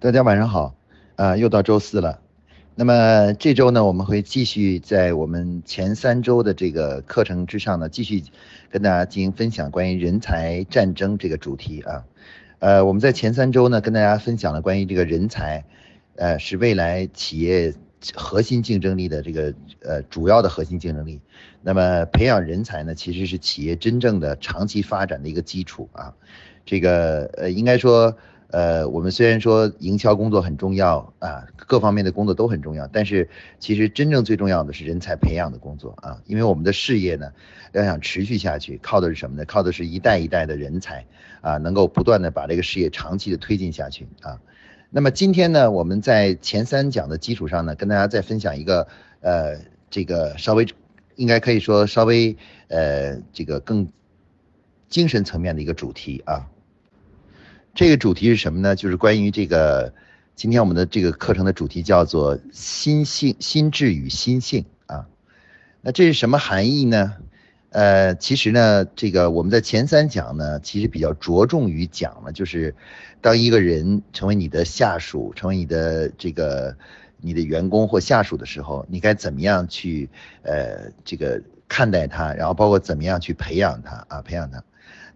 大家晚上好，啊，又到周四了。那么这周呢，我们会继续在我们前三周的这个课程之上呢，继续跟大家进行分享关于人才战争这个主题啊。呃，我们在前三周呢，跟大家分享了关于这个人才，呃，是未来企业核心竞争力的这个呃主要的核心竞争力。那么培养人才呢，其实是企业真正的长期发展的一个基础啊。这个呃，应该说。呃，我们虽然说营销工作很重要啊，各方面的工作都很重要，但是其实真正最重要的是人才培养的工作啊，因为我们的事业呢，要想持续下去，靠的是什么呢？靠的是一代一代的人才啊，能够不断的把这个事业长期的推进下去啊。那么今天呢，我们在前三讲的基础上呢，跟大家再分享一个呃，这个稍微应该可以说稍微呃，这个更精神层面的一个主题啊。这个主题是什么呢？就是关于这个，今天我们的这个课程的主题叫做“心性、心智与心性”啊。那这是什么含义呢？呃，其实呢，这个我们在前三讲呢，其实比较着重于讲了，就是当一个人成为你的下属，成为你的这个你的员工或下属的时候，你该怎么样去呃这个看待他，然后包括怎么样去培养他啊，培养他。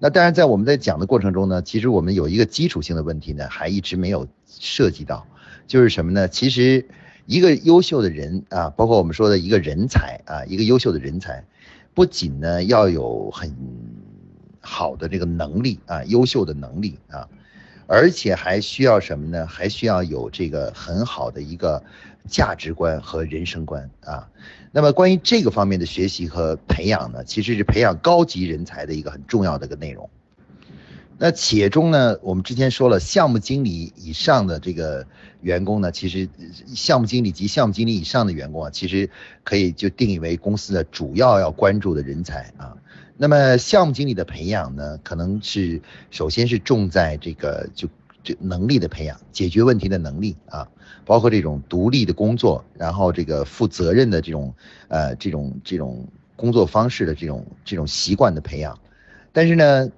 那当然，在我们在讲的过程中呢，其实我们有一个基础性的问题呢，还一直没有涉及到，就是什么呢？其实一个优秀的人啊，包括我们说的一个人才啊，一个优秀的人才，不仅呢要有很好的这个能力啊，优秀的能力啊，而且还需要什么呢？还需要有这个很好的一个价值观和人生观啊。那么关于这个方面的学习和培养呢，其实是培养高级人才的一个很重要的一个内容。那企业中呢，我们之前说了，项目经理以上的这个员工呢，其实项目经理及项目经理以上的员工啊，其实可以就定义为公司的主要要关注的人才啊。那么项目经理的培养呢，可能是首先是重在这个就这能力的培养，解决问题的能力啊。包括这种独立的工作，然后这个负责任的这种，呃，这种这种工作方式的这种这种习惯的培养，但是呢，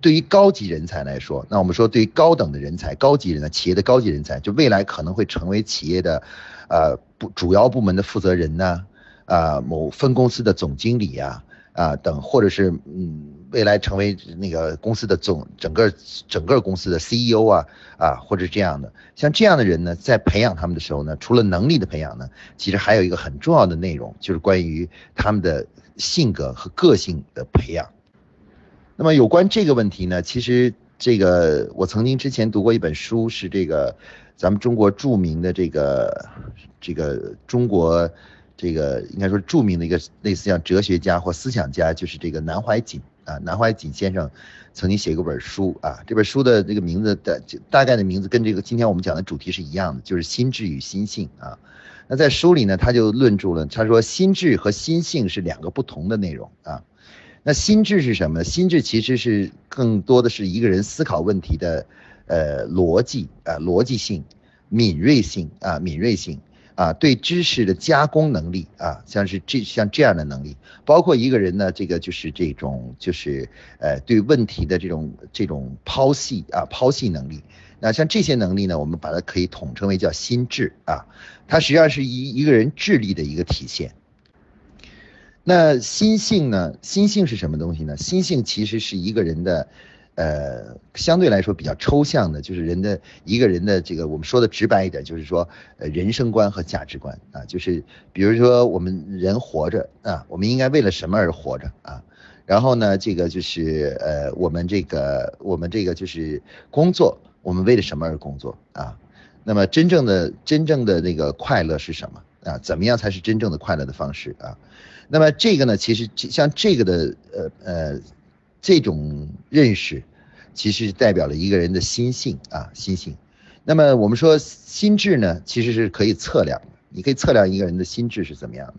对于高级人才来说，那我们说对于高等的人才、高级人才、企业的高级人才，就未来可能会成为企业的，呃，部主要部门的负责人呢，啊，某分公司的总经理呀。啊，等或者是嗯，未来成为那个公司的总整个整个公司的 CEO 啊啊，或者这样的，像这样的人呢，在培养他们的时候呢，除了能力的培养呢，其实还有一个很重要的内容，就是关于他们的性格和个性的培养。那么有关这个问题呢，其实这个我曾经之前读过一本书，是这个咱们中国著名的这个这个中国。这个应该说著名的一个类似像哲学家或思想家，就是这个南怀瑾啊。南怀瑾先生曾经写过本书啊，这本书的这个名字的大概的名字跟这个今天我们讲的主题是一样的，就是心智与心性啊。那在书里呢，他就论著了，他说心智和心性是两个不同的内容啊。那心智是什么？心智其实是更多的是一个人思考问题的呃逻辑啊，逻辑性、敏锐性啊，敏锐性。啊，对知识的加工能力啊，像是这像这样的能力，包括一个人呢，这个就是这种就是呃对问题的这种这种剖析啊剖析能力。那像这些能力呢，我们把它可以统称为叫心智啊，它实际上是一一个人智力的一个体现。那心性呢？心性是什么东西呢？心性其实是一个人的。呃，相对来说比较抽象的，就是人的一个人的这个，我们说的直白一点，就是说，呃，人生观和价值观啊，就是比如说我们人活着啊，我们应该为了什么而活着啊？然后呢，这个就是呃，我们这个我们这个就是工作，我们为了什么而工作啊？那么真正的真正的那个快乐是什么啊？怎么样才是真正的快乐的方式啊？那么这个呢，其实像这个的呃呃。这种认识，其实代表了一个人的心性啊，心性。那么我们说心智呢，其实是可以测量，你可以测量一个人的心智是怎么样的。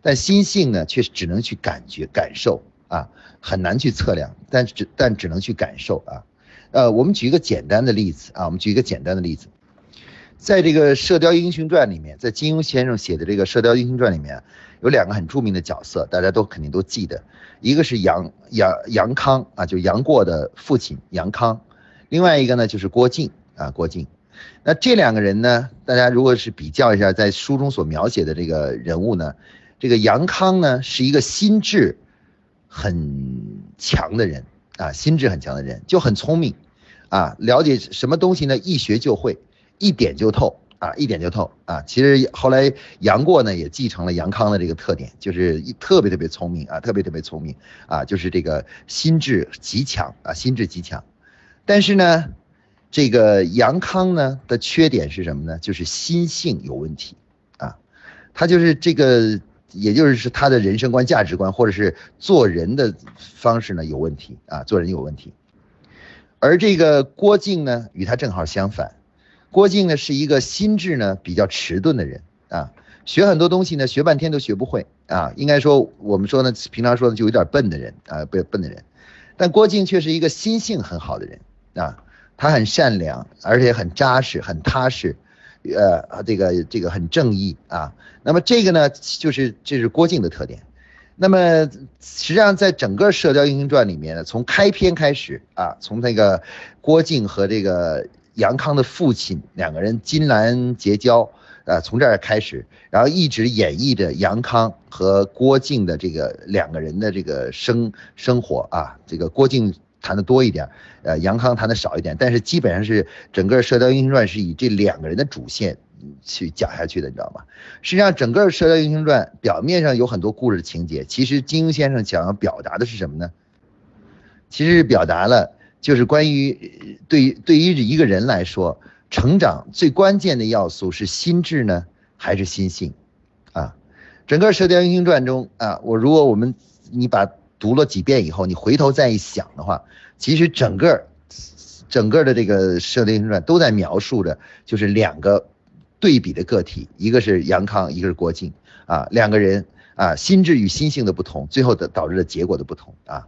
但心性呢，却只能去感觉、感受啊，很难去测量，但只但只能去感受啊。呃，我们举一个简单的例子啊，我们举一个简单的例子，在这个《射雕英雄传》里面，在金庸先生写的这个《射雕英雄传》里面。有两个很著名的角色，大家都肯定都记得，一个是杨杨杨康啊，就杨过的父亲杨康，另外一个呢就是郭靖啊，郭靖。那这两个人呢，大家如果是比较一下，在书中所描写的这个人物呢，这个杨康呢是一个心智很强的人啊，心智很强的人，就很聪明啊，了解什么东西呢，一学就会，一点就透。啊，一点就透啊！其实后来杨过呢也继承了杨康的这个特点，就是特别特别聪明啊，特别特别聪明啊，就是这个心智极强啊，心智极强。但是呢，这个杨康呢的缺点是什么呢？就是心性有问题啊，他就是这个，也就是是他的人生观、价值观，或者是做人的方式呢有问题啊，做人有问题。而这个郭靖呢，与他正好相反。郭靖呢是一个心智呢比较迟钝的人啊，学很多东西呢学半天都学不会啊，应该说我们说呢平常说的就有点笨的人啊，不笨的人，但郭靖却是一个心性很好的人啊，他很善良，而且很扎实，很踏实，呃，这个这个很正义啊，那么这个呢就是这是郭靖的特点，那么实际上在整个《射雕英雄传》里面呢，从开篇开始啊，从那个郭靖和这个。杨康的父亲两个人金兰结交，呃，从这儿开始，然后一直演绎着杨康和郭靖的这个两个人的这个生生活啊，这个郭靖谈的多一点，呃，杨康谈的少一点，但是基本上是整个《射雕英雄传》是以这两个人的主线去讲下去的，你知道吗？实际上，整个《射雕英雄传》表面上有很多故事情节，其实金庸先生想要表达的是什么呢？其实是表达了。就是关于对于对于一个人来说，成长最关键的要素是心智呢，还是心性？啊，整个《射雕英雄传》中啊，我如果我们你把读了几遍以后，你回头再一想的话，其实整个整个的这个《射雕英雄传》都在描述着，就是两个对比的个体，一个是杨康，一个是郭靖啊，两个人啊，心智与心性的不同，最后的导致的结果的不同啊。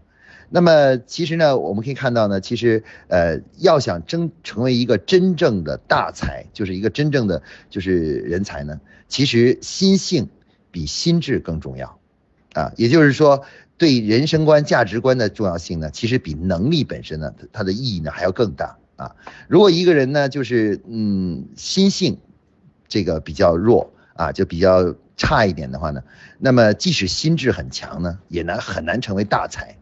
那么其实呢，我们可以看到呢，其实呃，要想真成为一个真正的大才，就是一个真正的就是人才呢，其实心性比心智更重要，啊，也就是说，对人生观、价值观的重要性呢，其实比能力本身呢，它的意义呢还要更大啊。如果一个人呢，就是嗯，心性这个比较弱啊，就比较差一点的话呢，那么即使心智很强呢，也难很难成为大才。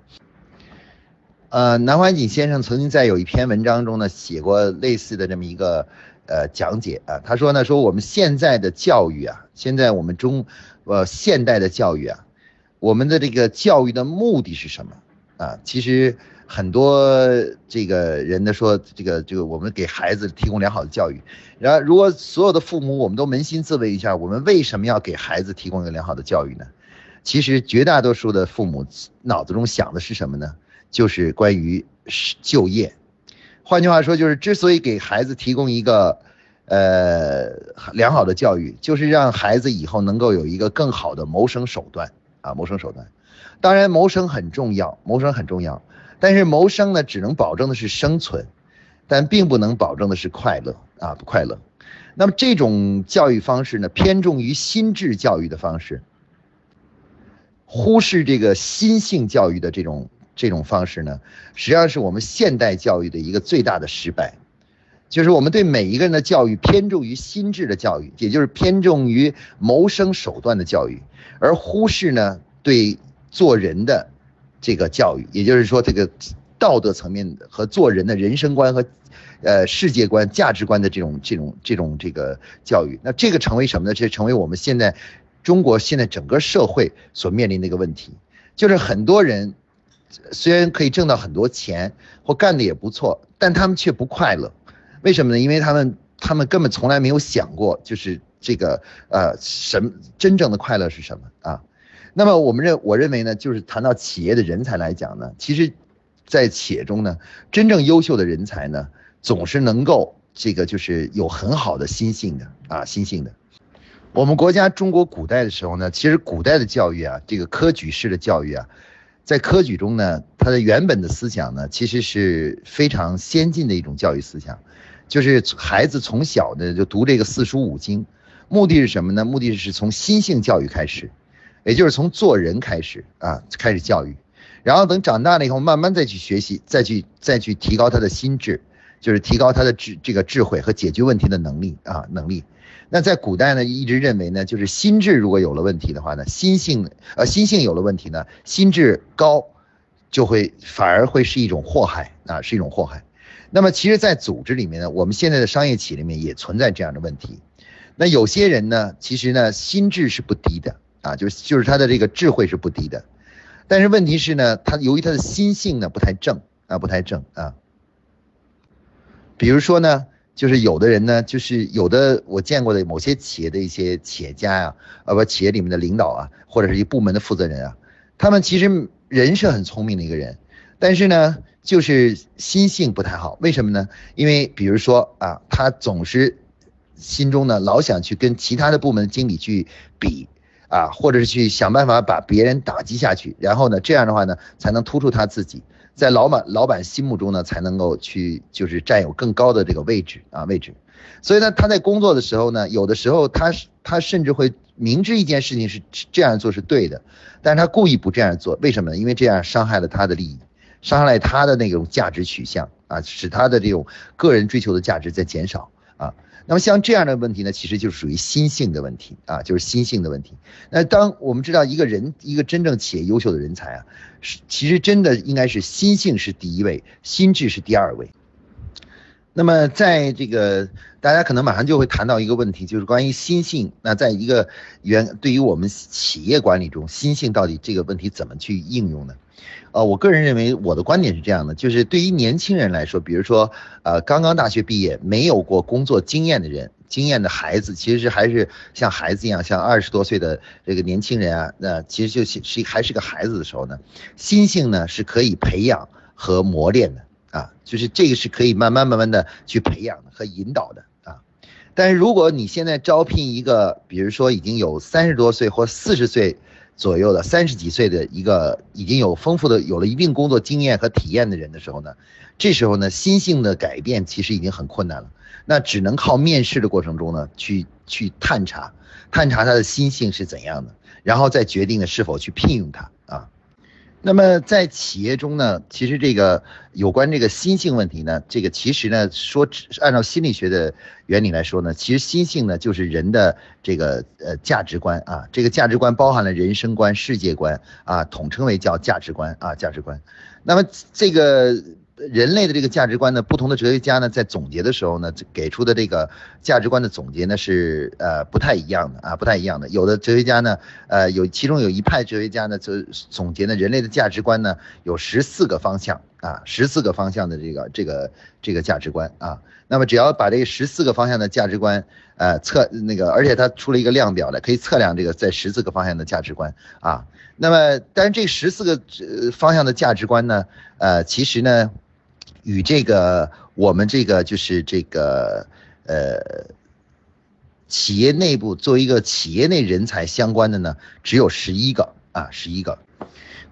呃，南怀瑾先生曾经在有一篇文章中呢写过类似的这么一个呃讲解啊，他说呢说我们现在的教育啊，现在我们中呃现代的教育啊，我们的这个教育的目的是什么啊？其实很多这个人呢说这个这个我们给孩子提供良好的教育，然后如果所有的父母我们都扪心自问一下，我们为什么要给孩子提供一个良好的教育呢？其实绝大多数的父母脑子中想的是什么呢？就是关于就业，换句话说，就是之所以给孩子提供一个呃良好的教育，就是让孩子以后能够有一个更好的谋生手段啊，谋生手段。当然，谋生很重要，谋生很重要，但是谋生呢，只能保证的是生存，但并不能保证的是快乐啊，不快乐。那么这种教育方式呢，偏重于心智教育的方式，忽视这个心性教育的这种。这种方式呢，实际上是我们现代教育的一个最大的失败，就是我们对每一个人的教育偏重于心智的教育，也就是偏重于谋生手段的教育，而忽视呢对做人的这个教育，也就是说这个道德层面和做人的人生观和呃世界观、价值观的这种这种这种这个教育，那这个成为什么呢？这成为我们现在中国现在整个社会所面临的一个问题，就是很多人。虽然可以挣到很多钱，或干的也不错，但他们却不快乐。为什么呢？因为他们他们根本从来没有想过，就是这个呃，什么真正的快乐是什么啊？那么我们认我认为呢，就是谈到企业的人才来讲呢，其实，在企业中呢，真正优秀的人才呢，总是能够这个就是有很好的心性的啊，心性的。我们国家中国古代的时候呢，其实古代的教育啊，这个科举式的教育啊。在科举中呢，他的原本的思想呢，其实是非常先进的一种教育思想，就是孩子从小呢就读这个四书五经，目的是什么呢？目的是从心性教育开始，也就是从做人开始啊，开始教育，然后等长大了以后，慢慢再去学习，再去再去提高他的心智，就是提高他的智这个智慧和解决问题的能力啊能力。那在古代呢，一直认为呢，就是心智如果有了问题的话呢，心性呃心性有了问题呢，心智高就会反而会是一种祸害啊，是一种祸害。那么其实，在组织里面呢，我们现在的商业企业里面也存在这样的问题。那有些人呢，其实呢，心智是不低的啊，就是就是他的这个智慧是不低的，但是问题是呢，他由于他的心性呢不太正啊，不太正啊。比如说呢。就是有的人呢，就是有的我见过的某些企业的一些企业家呀，呃不，企业里面的领导啊，或者是一部门的负责人啊，他们其实人是很聪明的一个人，但是呢，就是心性不太好。为什么呢？因为比如说啊，他总是心中呢老想去跟其他的部门经理去比啊，或者是去想办法把别人打击下去，然后呢，这样的话呢，才能突出他自己。在老板老板心目中呢，才能够去就是占有更高的这个位置啊位置，所以呢，他在工作的时候呢，有的时候他他甚至会明知一件事情是这样做是对的，但是他故意不这样做，为什么呢？因为这样伤害了他的利益，伤害了他的那种价值取向啊，使他的这种个人追求的价值在减少啊。那么像这样的问题呢，其实就是属于心性的问题啊，就是心性的问题。那当我们知道一个人，一个真正企业优秀的人才啊，是其实真的应该是心性是第一位，心智是第二位。那么在这个大家可能马上就会谈到一个问题，就是关于心性。那在一个原对于我们企业管理中，心性到底这个问题怎么去应用呢？呃，我个人认为，我的观点是这样的，就是对于年轻人来说，比如说，呃，刚刚大学毕业、没有过工作经验的人，经验的孩子，其实是还是像孩子一样，像二十多岁的这个年轻人啊，那其实就是是还是个孩子的时候呢，心性呢是可以培养和磨练的啊，就是这个是可以慢慢慢慢的去培养和引导的啊。但是如果你现在招聘一个，比如说已经有三十多岁或四十岁，左右的三十几岁的一个已经有丰富的有了一定工作经验和体验的人的时候呢，这时候呢心性的改变其实已经很困难了，那只能靠面试的过程中呢去去探查，探查他的心性是怎样的，然后再决定呢是否去聘用他。那么在企业中呢，其实这个有关这个心性问题呢，这个其实呢说按照心理学的原理来说呢，其实心性呢就是人的这个呃价值观啊，这个价值观包含了人生观、世界观啊，统称为叫价值观啊，价值观。那么这个。人类的这个价值观呢，不同的哲学家呢，在总结的时候呢，给出的这个价值观的总结呢是呃不太一样的啊，不太一样的。有的哲学家呢，呃有其中有一派哲学家呢，就总结呢，人类的价值观呢有十四个方向啊，十四个方向的这个这个这个价值观啊。那么只要把这十四个方向的价值观呃测那个，而且他出了一个量表来，可以测量这个在十四个方向的价值观啊。那么但是这十四个呃方向的价值观呢，呃其实呢。与这个我们这个就是这个呃企业内部作为一个企业内人才相关的呢，只有十一个啊，十一个。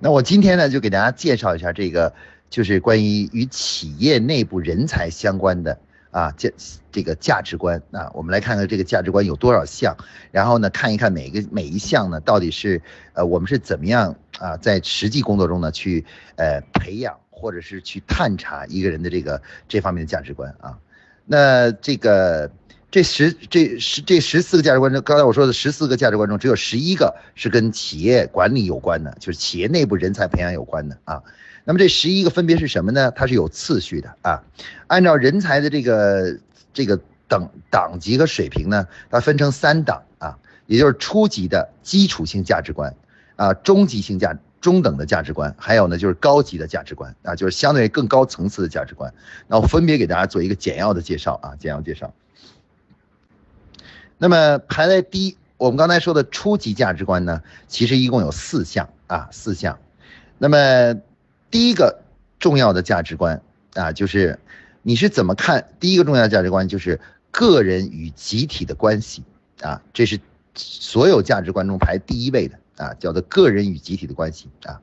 那我今天呢就给大家介绍一下这个，就是关于与企业内部人才相关的啊价这个价值观啊，我们来看看这个价值观有多少项，然后呢看一看每个每一项呢到底是呃我们是怎么样啊在实际工作中呢去呃培养。或者是去探查一个人的这个这方面的价值观啊，那这个这十这十这十四个价值观中，刚才我说的十四个价值观中，只有十一个是跟企业管理有关的，就是企业内部人才培养有关的啊。那么这十一个分别是什么呢？它是有次序的啊，按照人才的这个这个等档级和水平呢，它分成三档啊，也就是初级的基础性价值观啊，中级性价。中等的价值观，还有呢就是高级的价值观啊，就是相对更高层次的价值观。那我分别给大家做一个简要的介绍啊，简要介绍。那么排在第一，我们刚才说的初级价值观呢，其实一共有四项啊，四项。那么第一个重要的价值观啊，就是你是怎么看？第一个重要的价值观就是个人与集体的关系啊，这是所有价值观中排第一位的。啊，叫做个人与集体的关系啊。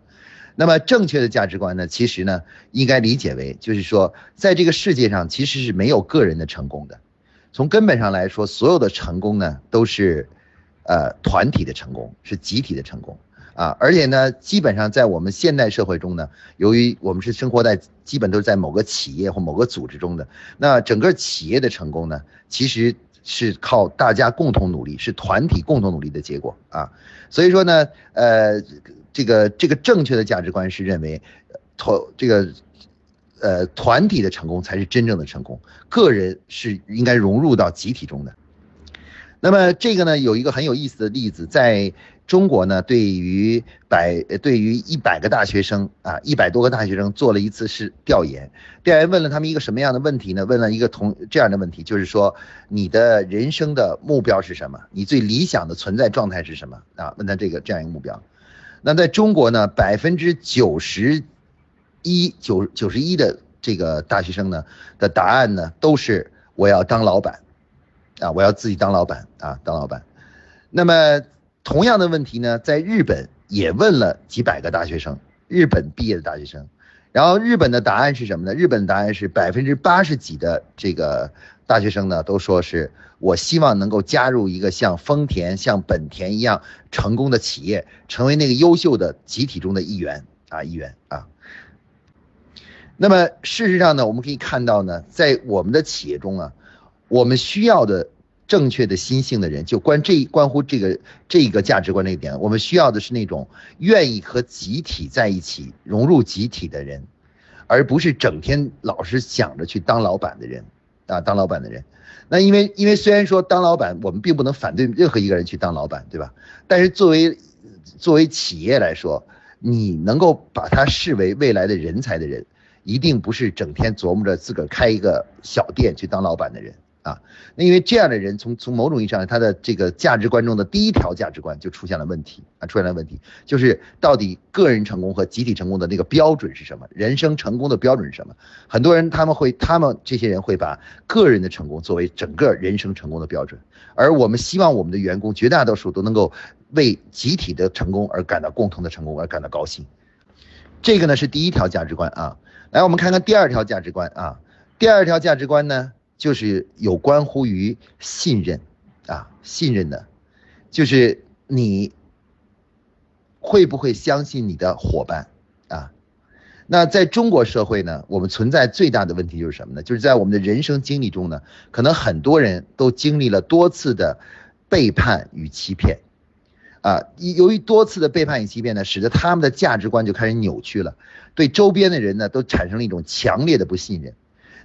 那么正确的价值观呢，其实呢，应该理解为，就是说，在这个世界上其实是没有个人的成功的。从根本上来说，所有的成功呢，都是，呃，团体的成功，是集体的成功。啊，而且呢，基本上在我们现代社会中呢，由于我们是生活在基本都是在某个企业或某个组织中的，那整个企业的成功呢，其实是靠大家共同努力，是团体共同努力的结果啊。所以说呢，呃，这个这个正确的价值观是认为，团这个呃团体的成功才是真正的成功，个人是应该融入到集体中的。那么这个呢，有一个很有意思的例子，在中国呢，对于百对于一百个大学生啊，一百多个大学生做了一次是调研，调研问了他们一个什么样的问题呢？问了一个同这样的问题，就是说你的人生的目标是什么？你最理想的存在状态是什么？啊，问他这个这样一个目标。那在中国呢，百分之九十一九九十一的这个大学生呢的答案呢，都是我要当老板。啊，我要自己当老板啊，当老板。那么同样的问题呢，在日本也问了几百个大学生，日本毕业的大学生，然后日本的答案是什么呢？日本的答案是百分之八十几的这个大学生呢，都说是我希望能够加入一个像丰田、像本田一样成功的企业，成为那个优秀的集体中的一员啊，一员啊。那么事实上呢，我们可以看到呢，在我们的企业中啊。我们需要的正确的心性的人，就关这一关乎这个这个价值观这一点。我们需要的是那种愿意和集体在一起、融入集体的人，而不是整天老是想着去当老板的人啊，当老板的人。那因为因为虽然说当老板，我们并不能反对任何一个人去当老板，对吧？但是作为作为企业来说，你能够把他视为未来的人才的人，一定不是整天琢磨着自个儿开一个小店去当老板的人。啊，那因为这样的人，从从某种意义上，他的这个价值观中的第一条价值观就出现了问题啊，出现了问题，就是到底个人成功和集体成功的那个标准是什么？人生成功的标准是什么？很多人他们会，他们这些人会把个人的成功作为整个人生成功的标准，而我们希望我们的员工绝大多数都能够为集体的成功而感到共同的成功而感到高兴。这个呢是第一条价值观啊，来我们看看第二条价值观啊，第二条价值观呢？就是有关乎于信任，啊，信任的，就是你会不会相信你的伙伴啊？那在中国社会呢，我们存在最大的问题就是什么呢？就是在我们的人生经历中呢，可能很多人都经历了多次的背叛与欺骗，啊，由于多次的背叛与欺骗呢，使得他们的价值观就开始扭曲了，对周边的人呢，都产生了一种强烈的不信任。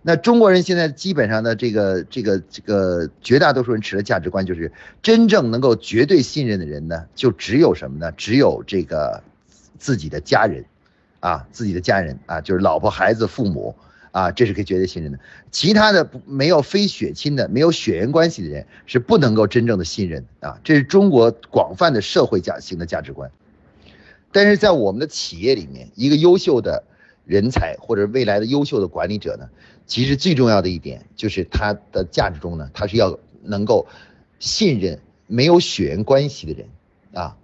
那中国人现在基本上的这个这个这个绝大多数人持的价值观就是，真正能够绝对信任的人呢，就只有什么呢？只有这个自己的家人，啊，自己的家人啊，就是老婆、孩子、父母啊，这是可以绝对信任的。其他的不没有非血亲的、没有血缘关系的人是不能够真正的信任啊。这是中国广泛的社会价型的价值观。但是在我们的企业里面，一个优秀的人才或者未来的优秀的管理者呢？其实最重要的一点就是他的价值中呢，他是要能够信任没有血缘关系的人啊，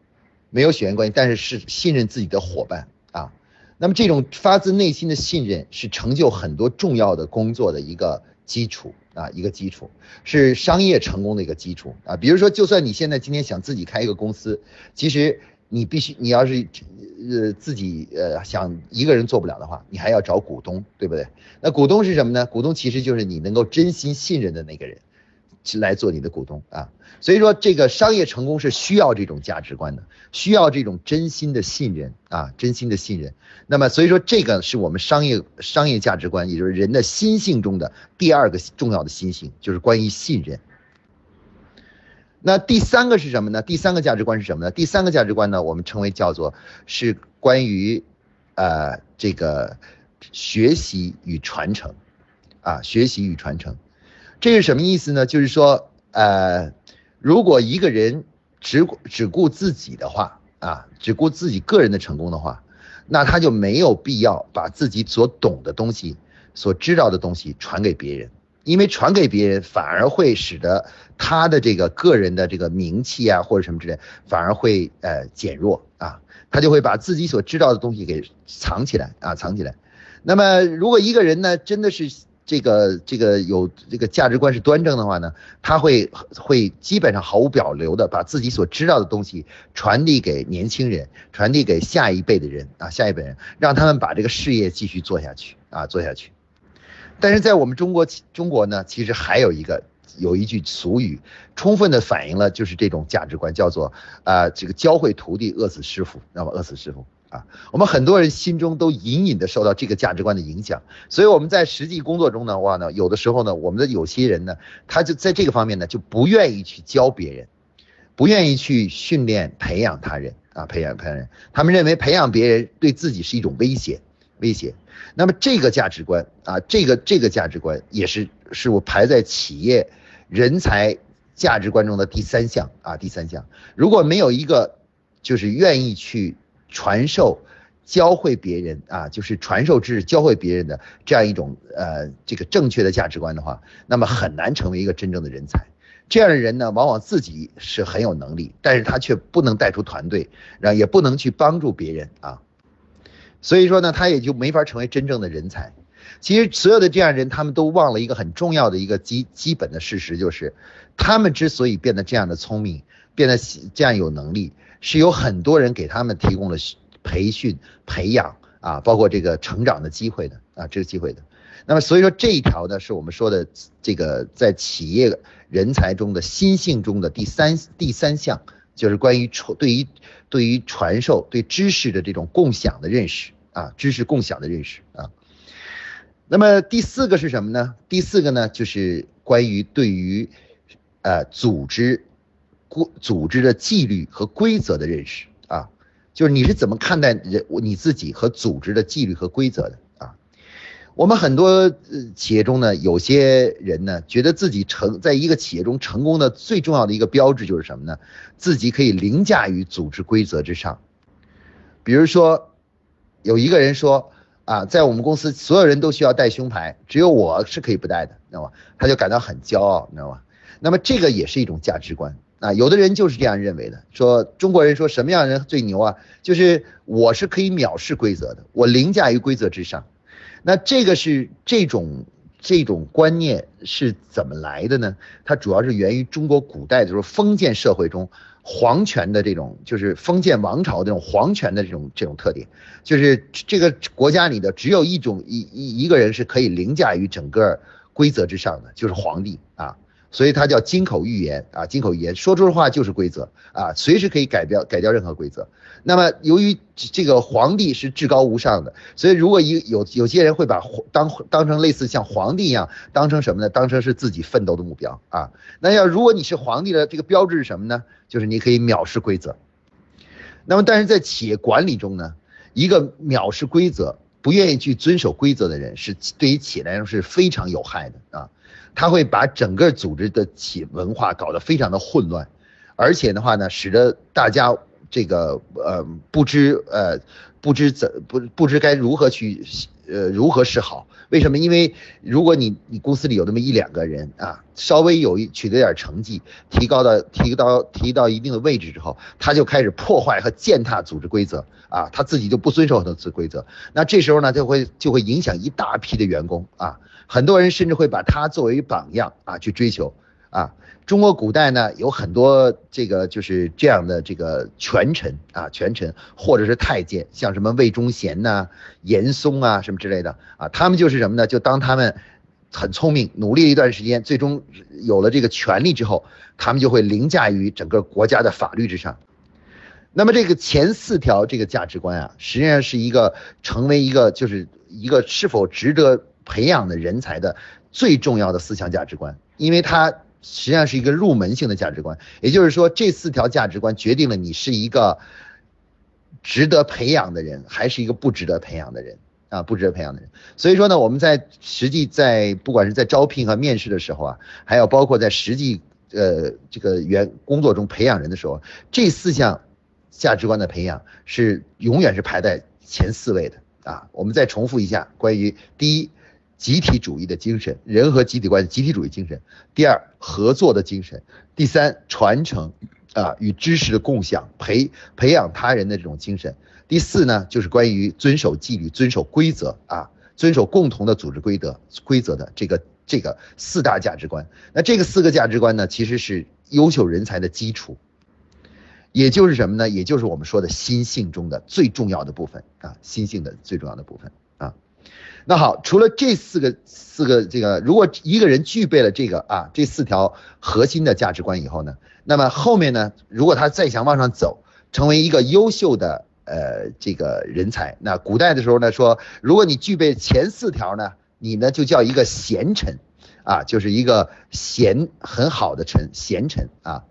没有血缘关系，但是是信任自己的伙伴啊。那么这种发自内心的信任是成就很多重要的工作的一个基础啊，一个基础是商业成功的一个基础啊。比如说，就算你现在今天想自己开一个公司，其实。你必须，你要是呃自己呃想一个人做不了的话，你还要找股东，对不对？那股东是什么呢？股东其实就是你能够真心信任的那个人，来做你的股东啊。所以说，这个商业成功是需要这种价值观的，需要这种真心的信任啊，真心的信任。那么，所以说这个是我们商业商业价值观，也就是人的心性中的第二个重要的心性，就是关于信任。那第三个是什么呢？第三个价值观是什么呢？第三个价值观呢，我们称为叫做是关于，呃，这个学习与传承，啊，学习与传承，这是什么意思呢？就是说，呃，如果一个人只只顾自己的话，啊，只顾自己个人的成功的话，那他就没有必要把自己所懂的东西、所知道的东西传给别人。因为传给别人反而会使得他的这个个人的这个名气啊或者什么之类，反而会呃减弱啊，他就会把自己所知道的东西给藏起来啊藏起来。那么如果一个人呢真的是这个这个有这个价值观是端正的话呢，他会会基本上毫无保留的把自己所知道的东西传递给年轻人，传递给下一辈的人啊，下一辈人，让他们把这个事业继续做下去啊，做下去。但是在我们中国中国呢，其实还有一个有一句俗语，充分的反映了就是这种价值观，叫做啊这个教会徒弟饿死师傅，那么？饿死师傅。啊，我们很多人心中都隐隐的受到这个价值观的影响，所以我们在实际工作中的话呢，有的时候呢，我们的有些人呢，他就在这个方面呢，就不愿意去教别人，不愿意去训练培养他人啊，培养培养人，他们认为培养别人对自己是一种威胁，威胁。那么这个价值观啊，这个这个价值观也是是我排在企业人才价值观中的第三项啊，第三项。如果没有一个就是愿意去。传授、教会别人啊，就是传授知识、教会别人的这样一种呃这个正确的价值观的话，那么很难成为一个真正的人才。这样的人呢，往往自己是很有能力，但是他却不能带出团队，然后也不能去帮助别人啊。所以说呢，他也就没法成为真正的人才。其实所有的这样人，他们都忘了一个很重要的一个基基本的事实，就是他们之所以变得这样的聪明，变得这样有能力。是有很多人给他们提供了培训、培养啊，包括这个成长的机会的啊，这个机会的。那么所以说这一条呢，是我们说的这个在企业人才中的心性中的第三第三项，就是关于传对于对于传授对知识的这种共享的认识啊，知识共享的认识啊。那么第四个是什么呢？第四个呢，就是关于对于呃组织。规组织的纪律和规则的认识啊，就是你是怎么看待人你自己和组织的纪律和规则的？我们很多企业中呢，有些人呢，觉得自己成在一个企业中成功的最重要的一个标志就是什么呢？自己可以凌驾于组织规则之上。比如说，有一个人说啊，在我们公司所有人都需要戴胸牌，只有我是可以不戴的，知道吗？他就感到很骄傲，你知道吗？那么这个也是一种价值观。啊，有的人就是这样认为的，说中国人说什么样人最牛啊？就是我是可以藐视规则的，我凌驾于规则之上。那这个是这种这种观念是怎么来的呢？它主要是源于中国古代的时候封建社会中皇权的这种，就是封建王朝这种皇权的这种这种特点，就是这个国家里的只有一种一一一个人是可以凌驾于整个规则之上的，就是皇帝啊。所以它叫金口玉言啊，金口玉言说出的话就是规则啊，随时可以改掉改掉任何规则。那么由于这个皇帝是至高无上的，所以如果一有有些人会把当当成类似像皇帝一样，当成什么呢？当成是自己奋斗的目标啊。那要如果你是皇帝的这个标志是什么呢？就是你可以藐视规则。那么但是在企业管理中呢，一个藐视规则、不愿意去遵守规则的人，是对于企业来说是非常有害的啊。他会把整个组织的企业文化搞得非常的混乱，而且的话呢，使得大家这个呃不知呃不知怎不不知该如何去呃如何是好。为什么？因为如果你你公司里有那么一两个人啊，稍微有一取得点成绩，提高到提到提到一定的位置之后，他就开始破坏和践踏组织规则啊，他自己就不遵守很多规则。那这时候呢，就会就会影响一大批的员工啊。很多人甚至会把他作为榜样啊去追求啊。中国古代呢有很多这个就是这样的这个权臣啊权臣或者是太监，像什么魏忠贤呐、严嵩啊什么之类的啊，他们就是什么呢？就当他们很聪明，努力了一段时间，最终有了这个权力之后，他们就会凌驾于整个国家的法律之上。那么这个前四条这个价值观啊，实际上是一个成为一个就是一个是否值得。培养的人才的最重要的四项价值观，因为它实际上是一个入门性的价值观，也就是说，这四条价值观决定了你是一个值得培养的人，还是一个不值得培养的人啊，不值得培养的人。所以说呢，我们在实际在不管是在招聘和面试的时候啊，还有包括在实际呃这个原工作中培养人的时候，这四项价值观的培养是永远是排在前四位的啊。我们再重复一下关于第一。集体主义的精神，人和集体关系，集体主义精神。第二，合作的精神。第三，传承，啊，与知识的共享，培培养他人的这种精神。第四呢，就是关于遵守纪律、遵守规则啊，遵守共同的组织规则规则的这个这个四大价值观。那这个四个价值观呢，其实是优秀人才的基础，也就是什么呢？也就是我们说的心性中的最重要的部分啊，心性的最重要的部分。那好，除了这四个四个这个，如果一个人具备了这个啊这四条核心的价值观以后呢，那么后面呢，如果他再想往上走，成为一个优秀的呃这个人才，那古代的时候呢说，如果你具备前四条呢，你呢就叫一个贤臣，啊，就是一个贤很好的臣贤臣啊。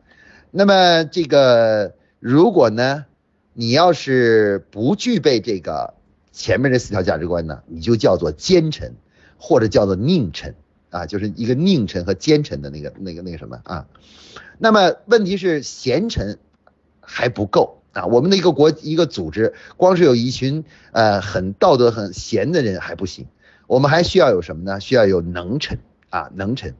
那么这个如果呢，你要是不具备这个。前面这四条价值观呢，你就叫做奸臣，或者叫做佞臣啊，就是一个佞臣和奸臣的那个那个那个什么啊。那么问题是贤臣还不够啊，我们的一个国一个组织，光是有一群呃很道德很贤的人还不行，我们还需要有什么呢？需要有能臣啊，能臣。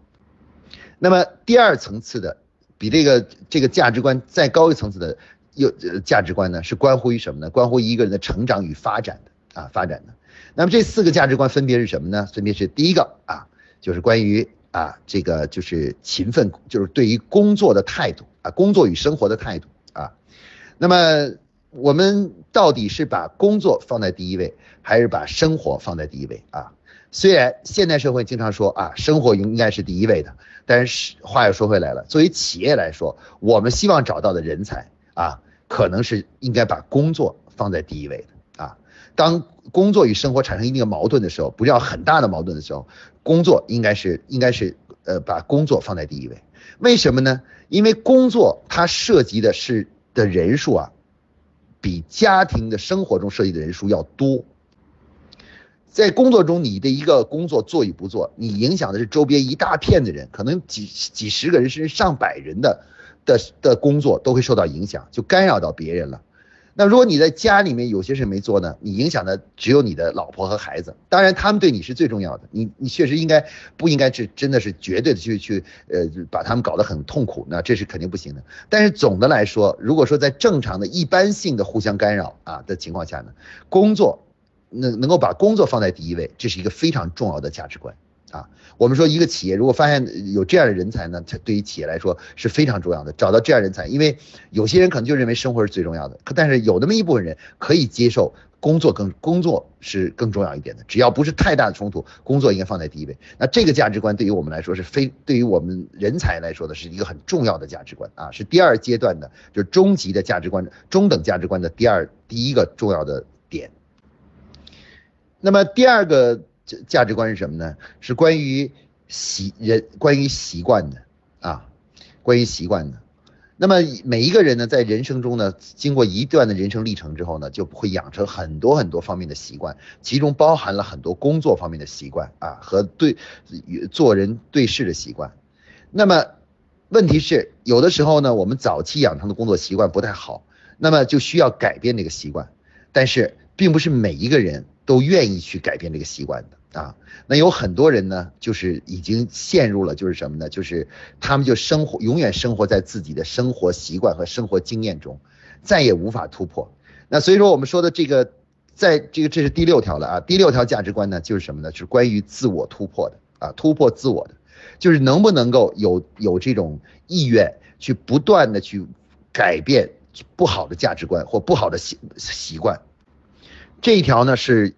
那么第二层次的，比这个这个价值观再高一层次的有价值观呢，是关乎于什么呢？关乎一个人的成长与发展的。啊，发展的，那么这四个价值观分别是什么呢？分别是第一个啊，就是关于啊这个就是勤奋，就是对于工作的态度啊，工作与生活的态度啊。那么我们到底是把工作放在第一位，还是把生活放在第一位啊？虽然现代社会经常说啊，生活应该是第一位的，但是话又说回来了，作为企业来说，我们希望找到的人才啊，可能是应该把工作放在第一位的。当工作与生活产生一定的矛盾的时候，不要很大的矛盾的时候，工作应该是应该是呃把工作放在第一位。为什么呢？因为工作它涉及的是的人数啊，比家庭的生活中涉及的人数要多。在工作中，你的一个工作做与不做，你影响的是周边一大片的人，可能几几十个人甚至上百人的的的工作都会受到影响，就干扰到别人了。那如果你在家里面有些事没做呢，你影响的只有你的老婆和孩子，当然他们对你是最重要的，你你确实应该不应该是真的是绝对的去去呃把他们搞得很痛苦，那这是肯定不行的。但是总的来说，如果说在正常的一般性的互相干扰啊的情况下呢，工作能能够把工作放在第一位，这是一个非常重要的价值观。啊，我们说一个企业如果发现有这样的人才呢，它对于企业来说是非常重要的。找到这样人才，因为有些人可能就认为生活是最重要的，可但是有那么一部分人可以接受工作更工作是更重要一点的，只要不是太大的冲突，工作应该放在第一位。那这个价值观对于我们来说是非对于我们人才来说的是一个很重要的价值观啊，是第二阶段的，就是中级的价值观、中等价值观的第二第一个重要的点。那么第二个。价值观是什么呢？是关于习人，关于习惯的啊，关于习惯的。那么每一个人呢，在人生中呢，经过一段的人生历程之后呢，就会养成很多很多方面的习惯，其中包含了很多工作方面的习惯啊，和对做人对事的习惯。那么问题是，有的时候呢，我们早期养成的工作习惯不太好，那么就需要改变这个习惯。但是，并不是每一个人都愿意去改变这个习惯的。啊，那有很多人呢，就是已经陷入了，就是什么呢？就是他们就生活永远生活在自己的生活习惯和生活经验中，再也无法突破。那所以说，我们说的这个，在这个这是第六条了啊。第六条价值观呢，就是什么呢？就是关于自我突破的啊，突破自我的，就是能不能够有有这种意愿去不断的去改变不好的价值观或不好的习习惯。这一条呢是。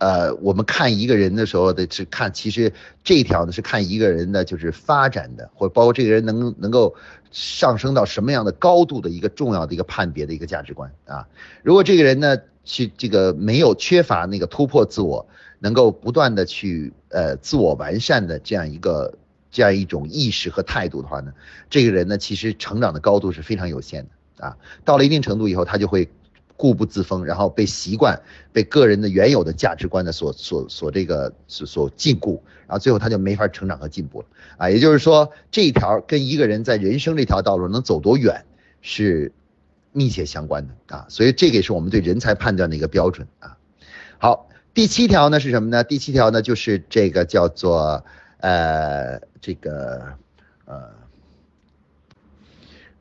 呃，我们看一个人的时候的是看，其实这一条呢是看一个人的就是发展的，或者包括这个人能能够上升到什么样的高度的一个重要的一个判别的一个价值观啊。如果这个人呢去这个没有缺乏那个突破自我，能够不断的去呃自我完善的这样一个这样一种意识和态度的话呢，这个人呢其实成长的高度是非常有限的啊。到了一定程度以后，他就会。固步自封，然后被习惯、被个人的原有的价值观的所、所、所这个所、所禁锢，然后最后他就没法成长和进步了啊！也就是说，这一条跟一个人在人生这条道路能走多远是密切相关的啊！所以这个也是我们对人才判断的一个标准啊。好，第七条呢是什么呢？第七条呢就是这个叫做呃这个呃。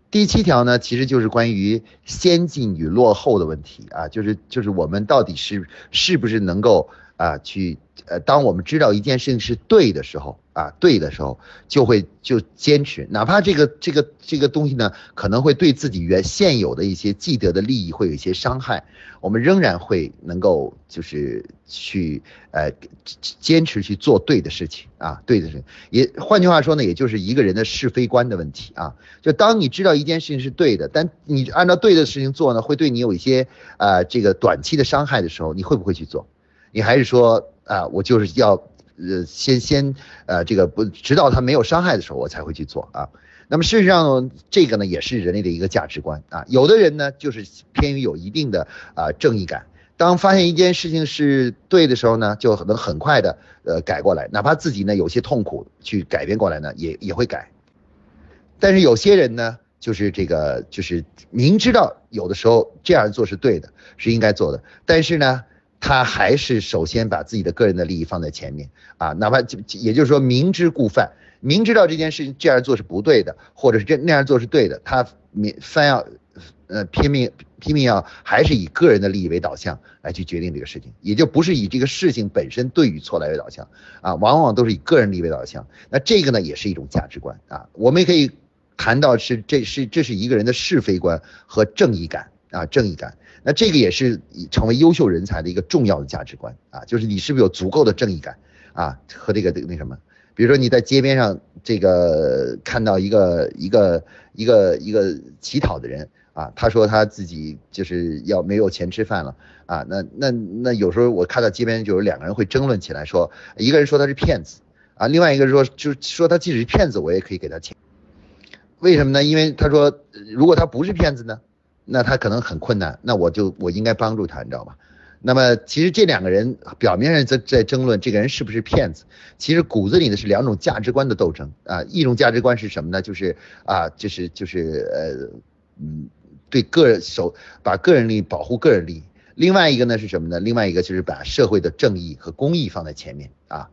第七条呢，其实就是关于先进与落后的问题啊，就是就是我们到底是是不是能够啊去呃，当我们知道一件事情是对的时候。啊，对的时候就会就坚持，哪怕这个这个这个东西呢，可能会对自己原现有的一些既得的利益会有一些伤害，我们仍然会能够就是去呃坚持去做对的事情啊，对的事情。也换句话说呢，也就是一个人的是非观的问题啊。就当你知道一件事情是对的，但你按照对的事情做呢，会对你有一些呃这个短期的伤害的时候，你会不会去做？你还是说啊，我就是要。呃，先先呃，这个不，直到他没有伤害的时候，我才会去做啊。那么事实上，这个呢，也是人类的一个价值观啊。有的人呢，就是偏于有一定的啊正义感，当发现一件事情是对的时候呢，就能很快的呃改过来，哪怕自己呢有些痛苦去改变过来呢，也也会改。但是有些人呢，就是这个就是明知道有的时候这样做是对的，是应该做的，但是呢。他还是首先把自己的个人的利益放在前面啊，哪怕就也就是说明知故犯，明知道这件事情这样做是不对的，或者是这那样做是对的，他明翻要呃拼命拼命要还是以个人的利益为导向来去决定这个事情，也就不是以这个事情本身对与错来为导向啊，往往都是以个人利益为导向。那这个呢也是一种价值观啊，我们也可以谈到是这是这是一个人的是非观和正义感啊，正义感。那这个也是成为优秀人才的一个重要的价值观啊，就是你是不是有足够的正义感啊和这个这个那什么？比如说你在街边上这个看到一个一个一个一个乞讨的人啊，他说他自己就是要没有钱吃饭了啊，那那那有时候我看到街边就有两个人会争论起来，说一个人说他是骗子啊，另外一个说就是说他即使是骗子，我也可以给他钱，为什么呢？因为他说如果他不是骗子呢？那他可能很困难，那我就我应该帮助他，你知道吧？那么其实这两个人表面上在在争论这个人是不是骗子，其实骨子里呢是两种价值观的斗争啊。一种价值观是什么呢？就是啊，就是就是呃嗯，对个人守把个人利益保护个人利益。另外一个呢是什么呢？另外一个就是把社会的正义和公益放在前面啊。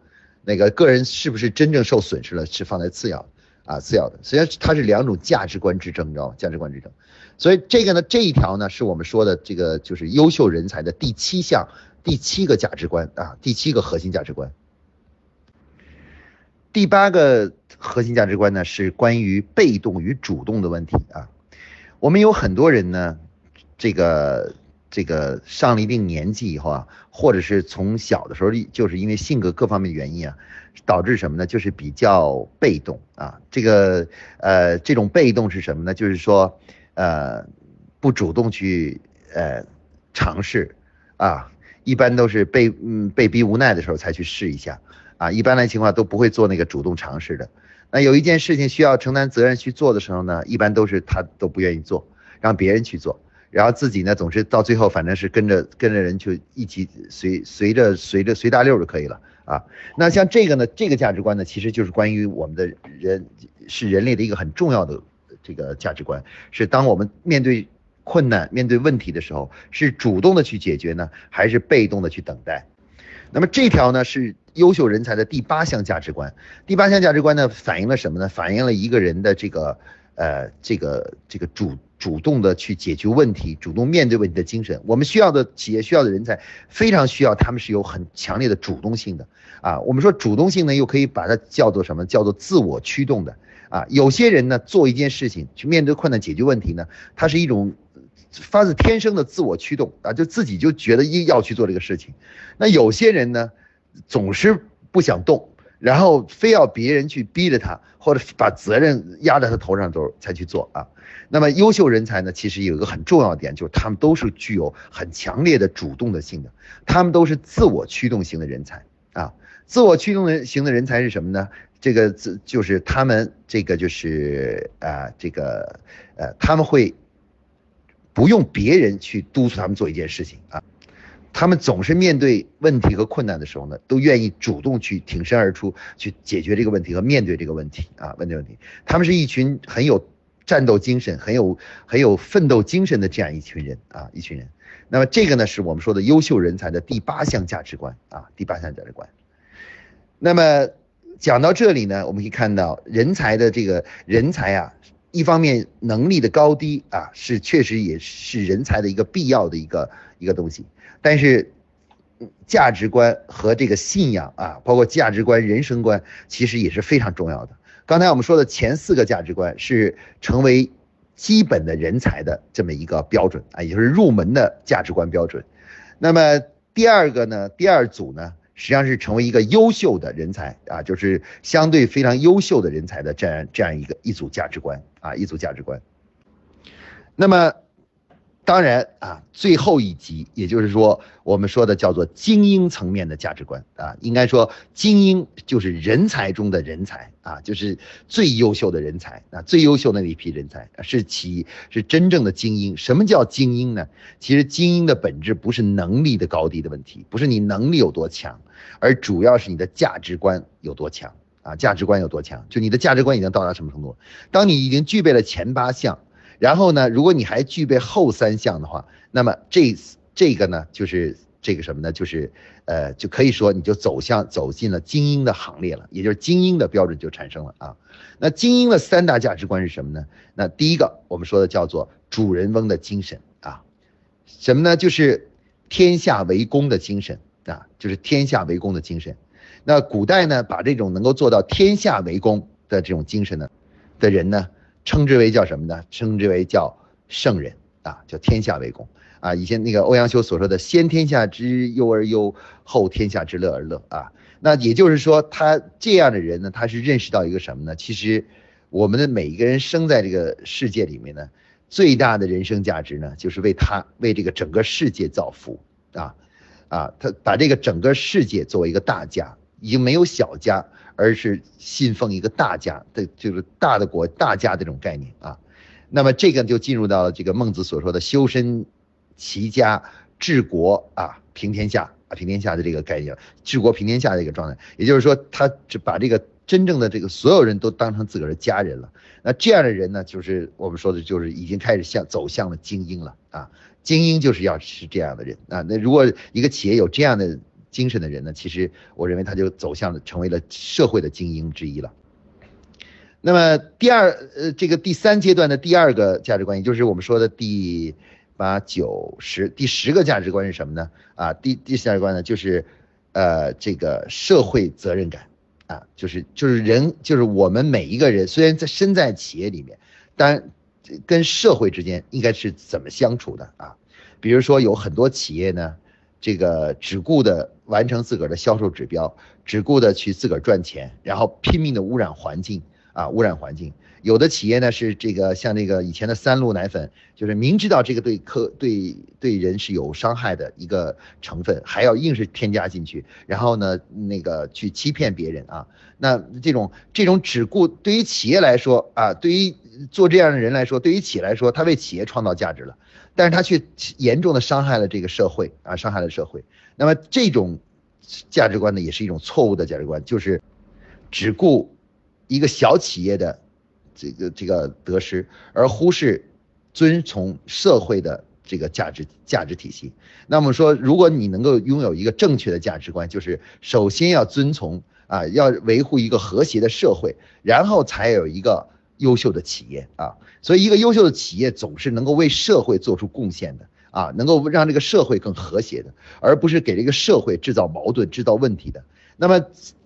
那个个人是不是真正受损失了是放在次要啊次要的。实际上它是两种价值观之争，你知道吗？价值观之争。所以这个呢，这一条呢，是我们说的这个就是优秀人才的第七项、第七个价值观啊，第七个核心价值观。第八个核心价值观呢，是关于被动与主动的问题啊。我们有很多人呢，这个这个上了一定年纪以后啊，或者是从小的时候就是因为性格各方面的原因啊，导致什么呢？就是比较被动啊。这个呃，这种被动是什么呢？就是说。呃，不主动去呃尝试啊，一般都是被嗯被逼无奈的时候才去试一下啊，一般来情况都不会做那个主动尝试的。那有一件事情需要承担责任去做的时候呢，一般都是他都不愿意做，让别人去做，然后自己呢总是到最后反正是跟着跟着人去一起随随着随着随大溜就可以了啊。那像这个呢，这个价值观呢，其实就是关于我们的人是人类的一个很重要的。这个价值观是，当我们面对困难、面对问题的时候，是主动的去解决呢，还是被动的去等待？那么这条呢，是优秀人才的第八项价值观。第八项价值观呢，反映了什么呢？反映了一个人的这个呃，这个这个主主动的去解决问题、主动面对问题的精神。我们需要的企业需要的人才，非常需要他们是有很强烈的主动性的啊。我们说主动性呢，又可以把它叫做什么？叫做自我驱动的。啊，有些人呢做一件事情去面对困难解决问题呢，他是一种发自天生的自我驱动啊，就自己就觉得一要去做这个事情。那有些人呢总是不想动，然后非要别人去逼着他，或者把责任压在他头上都才去做啊。那么优秀人才呢，其实有一个很重要的点，就是他们都是具有很强烈的主动的性的，他们都是自我驱动型的人才啊。自我驱动型的人才是什么呢？这个字就是他们这个就是啊，这个呃，他们会不用别人去督促他们做一件事情啊，他们总是面对问题和困难的时候呢，都愿意主动去挺身而出，去解决这个问题和面对这个问题啊，问这个问题。他们是一群很有战斗精神、很有很有奋斗精神的这样一群人啊，一群人。那么这个呢，是我们说的优秀人才的第八项价值观啊，第八项价值观。那么。讲到这里呢，我们可以看到人才的这个人才啊，一方面能力的高低啊，是确实也是人才的一个必要的一个一个东西。但是价值观和这个信仰啊，包括价值观、人生观，其实也是非常重要的。刚才我们说的前四个价值观是成为基本的人才的这么一个标准啊，也就是入门的价值观标准。那么第二个呢，第二组呢，实际上是成为一个优秀的人才啊，就是相对非常优秀的人才的这样这样一个一组价值观啊，一组价值观。那么。当然啊，最后一级，也就是说，我们说的叫做精英层面的价值观啊，应该说精英就是人才中的人才啊，就是最优秀的人才啊，最优秀的那一批人才是其是真正的精英。什么叫精英呢？其实精英的本质不是能力的高低的问题，不是你能力有多强，而主要是你的价值观有多强啊，价值观有多强，就你的价值观已经到达什么程度？当你已经具备了前八项。然后呢，如果你还具备后三项的话，那么这这个呢，就是这个什么呢？就是呃，就可以说你就走向走进了精英的行列了，也就是精英的标准就产生了啊。那精英的三大价值观是什么呢？那第一个我们说的叫做主人翁的精神啊，什么呢？就是天下为公的精神啊，就是天下为公的精神。那古代呢，把这种能够做到天下为公的这种精神呢的人呢。称之为叫什么呢？称之为叫圣人啊，叫天下为公啊。以前那个欧阳修所说的“先天下之忧而忧，后天下之乐而乐”啊，那也就是说，他这样的人呢，他是认识到一个什么呢？其实，我们的每一个人生在这个世界里面呢，最大的人生价值呢，就是为他为这个整个世界造福啊啊，他把这个整个世界作为一个大家，已经没有小家。而是信奉一个大家的，就是大的国大家这种概念啊，那么这个就进入到了这个孟子所说的修身齐家治国啊平天下啊平天下的这个概念，治国平天下的一个状态，也就是说，他只把这个真正的这个所有人都当成自个儿的家人了。那这样的人呢，就是我们说的，就是已经开始向走向了精英了啊，精英就是要是这样的人啊。那如果一个企业有这样的。精神的人呢，其实我认为他就走向了成为了社会的精英之一了。那么第二，呃，这个第三阶段的第二个价值观，也就是我们说的第八九十第十个价值观是什么呢？啊，第第十价值观呢，就是呃，这个社会责任感啊，就是就是人，就是我们每一个人，虽然在身在企业里面，但跟社会之间应该是怎么相处的啊？比如说有很多企业呢。这个只顾的完成自个儿的销售指标，只顾的去自个儿赚钱，然后拼命的污染环境啊，污染环境。有的企业呢是这个像那个以前的三鹿奶粉，就是明知道这个对客对对人是有伤害的一个成分，还要硬是添加进去，然后呢那个去欺骗别人啊。那这种这种只顾对于企业来说啊，对于做这样的人来说，对于企业来说，他为企业创造价值了。但是他却严重的伤害了这个社会啊，伤害了社会。那么这种价值观呢，也是一种错误的价值观，就是只顾一个小企业的这个这个得失，而忽视遵从社会的这个价值价值体系。那么说，如果你能够拥有一个正确的价值观，就是首先要遵从啊，要维护一个和谐的社会，然后才有一个。优秀的企业啊，所以一个优秀的企业总是能够为社会做出贡献的啊，能够让这个社会更和谐的，而不是给这个社会制造矛盾、制造问题的。那么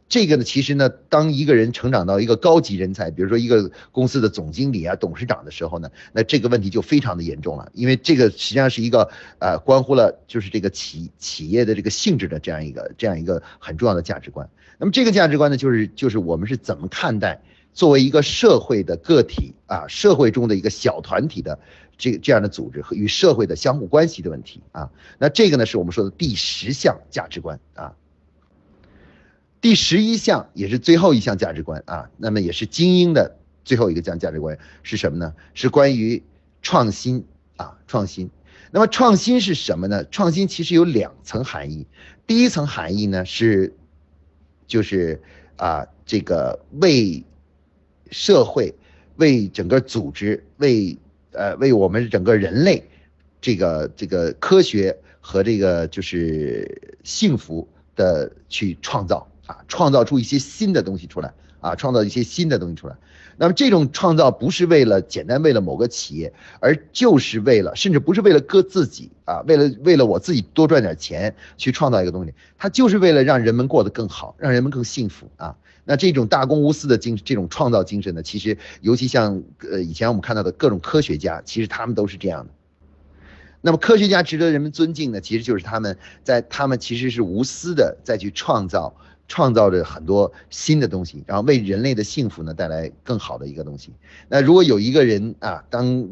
这个呢，其实呢，当一个人成长到一个高级人才，比如说一个公司的总经理啊、董事长的时候呢，那这个问题就非常的严重了，因为这个实际上是一个呃，关乎了就是这个企企业的这个性质的这样一个这样一个很重要的价值观。那么这个价值观呢，就是就是我们是怎么看待？作为一个社会的个体啊，社会中的一个小团体的这这样的组织和与社会的相互关系的问题啊，那这个呢是我们说的第十项价值观啊，第十一项也是最后一项价值观啊，那么也是精英的最后一个讲价值观是什么呢？是关于创新啊，创新。那么创新是什么呢？创新其实有两层含义，第一层含义呢是就是啊这个为社会为整个组织为呃为我们整个人类这个这个科学和这个就是幸福的去创造啊，创造出一些新的东西出来啊，创造一些新的东西出来。那么这种创造不是为了简单为了某个企业，而就是为了，甚至不是为了哥自己啊，为了为了我自己多赚点钱去创造一个东西，它就是为了让人们过得更好，让人们更幸福啊。那这种大公无私的精，这种创造精神呢，其实尤其像呃以前我们看到的各种科学家，其实他们都是这样的。那么科学家值得人们尊敬呢，其实就是他们在他们其实是无私的再去创造。创造着很多新的东西，然后为人类的幸福呢带来更好的一个东西。那如果有一个人啊，当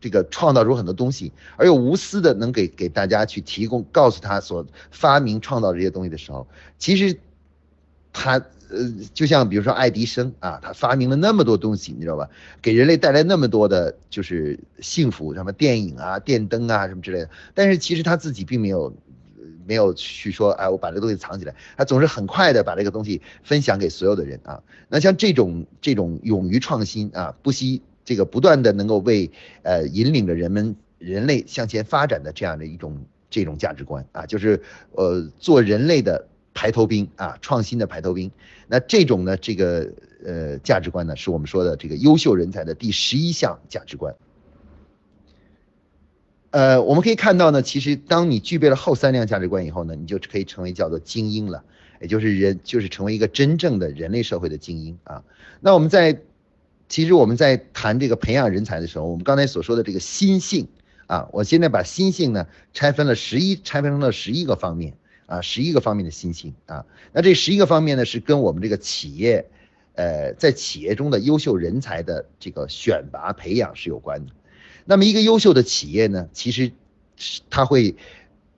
这个创造出很多东西，而又无私的能给给大家去提供，告诉他所发明创造这些东西的时候，其实他呃，就像比如说爱迪生啊，他发明了那么多东西，你知道吧？给人类带来那么多的就是幸福，什么电影啊、电灯啊什么之类的。但是其实他自己并没有。没有去说，哎，我把这个东西藏起来，他总是很快的把这个东西分享给所有的人啊。那像这种这种勇于创新啊，不惜这个不断的能够为呃引领着人们人类向前发展的这样的一种这种价值观啊，就是呃做人类的排头兵啊，创新的排头兵。那这种呢，这个呃价值观呢，是我们说的这个优秀人才的第十一项价值观。呃，我们可以看到呢，其实当你具备了后三项价值观以后呢，你就可以成为叫做精英了，也就是人，就是成为一个真正的人类社会的精英啊。那我们在，其实我们在谈这个培养人才的时候，我们刚才所说的这个心性啊，我现在把心性呢拆分了十一，拆分成了十一个方面啊，十一个方面的心性啊。那这十一个方面呢，是跟我们这个企业，呃，在企业中的优秀人才的这个选拔培养是有关的。那么一个优秀的企业呢，其实他会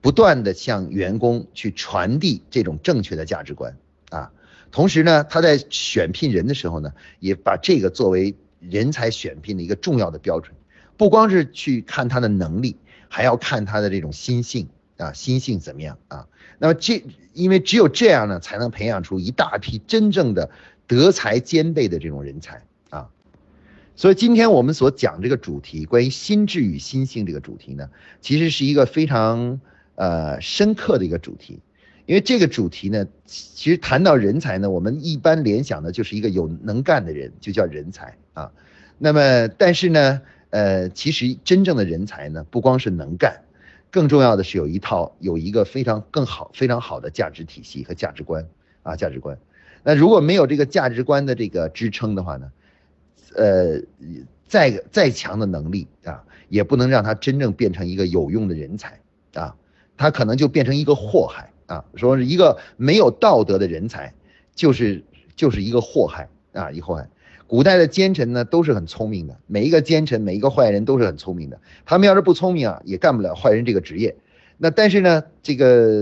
不断的向员工去传递这种正确的价值观啊，同时呢，他在选聘人的时候呢，也把这个作为人才选聘的一个重要的标准，不光是去看他的能力，还要看他的这种心性啊，心性怎么样啊？那么这因为只有这样呢，才能培养出一大批真正的德才兼备的这种人才啊。所以今天我们所讲这个主题，关于心智与心性这个主题呢，其实是一个非常呃深刻的一个主题，因为这个主题呢，其实谈到人才呢，我们一般联想的就是一个有能干的人，就叫人才啊。那么但是呢，呃，其实真正的人才呢，不光是能干，更重要的是有一套有一个非常更好非常好的价值体系和价值观啊价值观。那如果没有这个价值观的这个支撑的话呢？呃，再再强的能力啊，也不能让他真正变成一个有用的人才啊，他可能就变成一个祸害啊。说是一个没有道德的人才，就是就是一个祸害啊，一祸害。古代的奸臣呢，都是很聪明的，每一个奸臣，每一个坏人都是很聪明的。他们要是不聪明啊，也干不了坏人这个职业。那但是呢，这个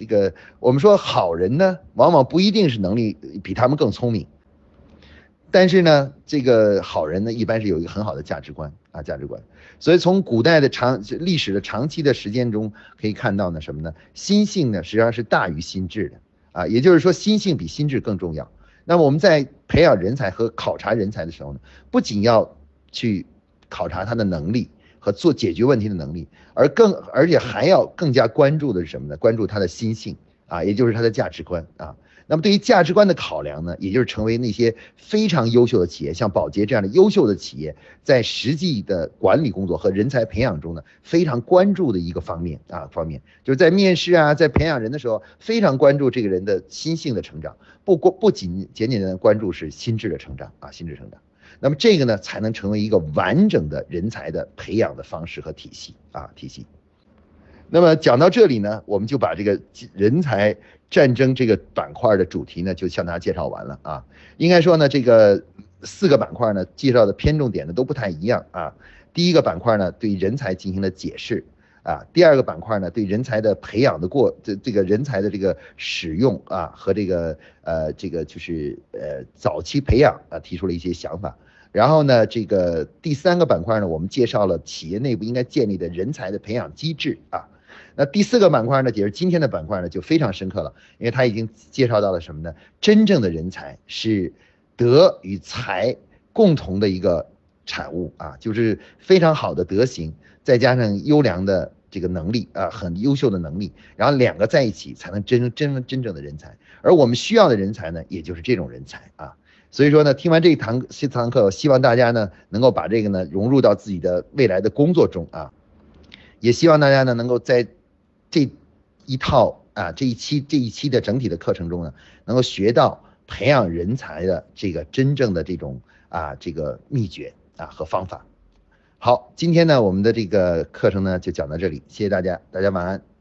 这个我们说好人呢，往往不一定是能力比他们更聪明。但是呢，这个好人呢，一般是有一个很好的价值观啊，价值观。所以从古代的长历史的长期的时间中可以看到呢，什么呢？心性呢实际上是大于心智的啊，也就是说心性比心智更重要。那么我们在培养人才和考察人才的时候呢，不仅要去考察他的能力和做解决问题的能力，而更而且还要更加关注的是什么呢？关注他的心性啊，也就是他的价值观啊。那么对于价值观的考量呢，也就是成为那些非常优秀的企业，像宝洁这样的优秀的企业，在实际的管理工作和人才培养中呢，非常关注的一个方面啊方面，就是在面试啊，在培养人的时候，非常关注这个人的心性的成长，不过不仅简简单单关注是心智的成长啊，心智成长，那么这个呢，才能成为一个完整的人才的培养的方式和体系啊体系。那么讲到这里呢，我们就把这个人才战争这个板块的主题呢，就向大家介绍完了啊。应该说呢，这个四个板块呢，介绍的偏重点呢都不太一样啊。第一个板块呢，对人才进行了解释啊。第二个板块呢，对人才的培养的过这这个人才的这个使用啊和这个呃这个就是呃早期培养啊提出了一些想法。然后呢，这个第三个板块呢，我们介绍了企业内部应该建立的人才的培养机制啊。那第四个板块呢，也是今天的板块呢，就非常深刻了，因为他已经介绍到了什么呢？真正的人才是德与才共同的一个产物啊，就是非常好的德行，再加上优良的这个能力啊，很优秀的能力，然后两个在一起才能真真真正的人才。而我们需要的人才呢，也就是这种人才啊。所以说呢，听完这一堂这堂课，希望大家呢能够把这个呢融入到自己的未来的工作中啊，也希望大家呢能够在这一套啊这一期这一期的整体的课程中呢，能够学到培养人才的这个真正的这种啊这个秘诀啊和方法。好，今天呢我们的这个课程呢就讲到这里，谢谢大家，大家晚安。